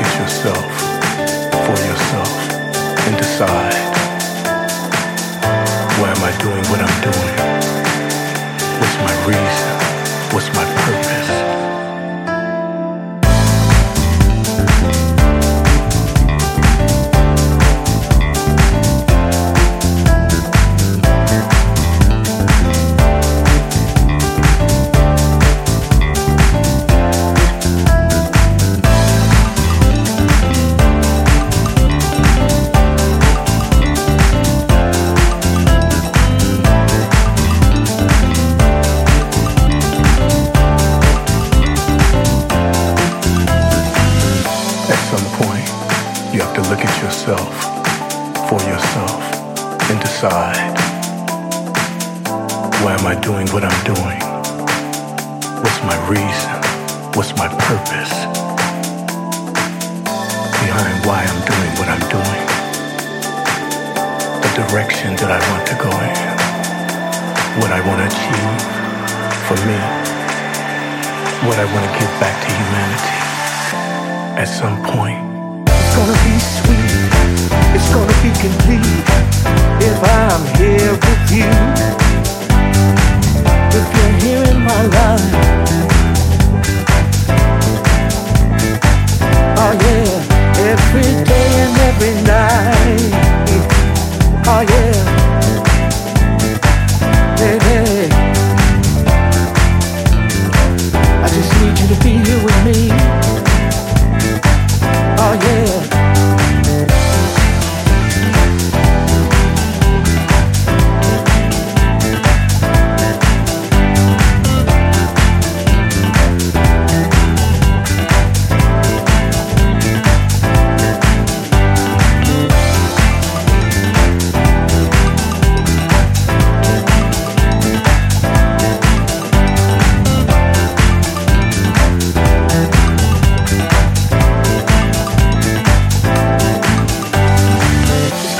at yourself for yourself and decide why am I doing what I'm doing? What's my reason? and decide why am I doing what I'm doing? What's my reason? What's my purpose? Behind why I'm doing what I'm doing. The direction that I want to go in. What I want to achieve for me. What I want to give back to humanity. At some point, it's gonna be sweet if I'm here with you. If you're here in my life.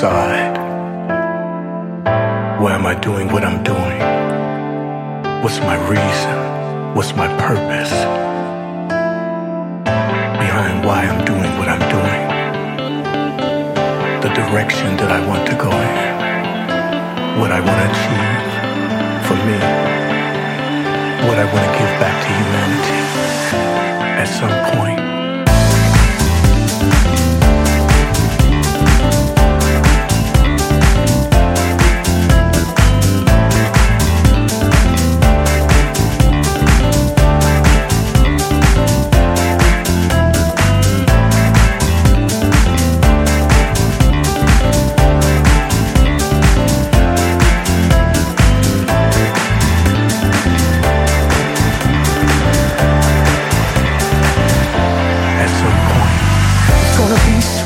decide why am I doing what I'm doing? What's my reason? What's my purpose behind why I'm doing what I'm doing? The direction that I want to go in, what I want to achieve for me, what I want to give back to humanity at some point. wanna be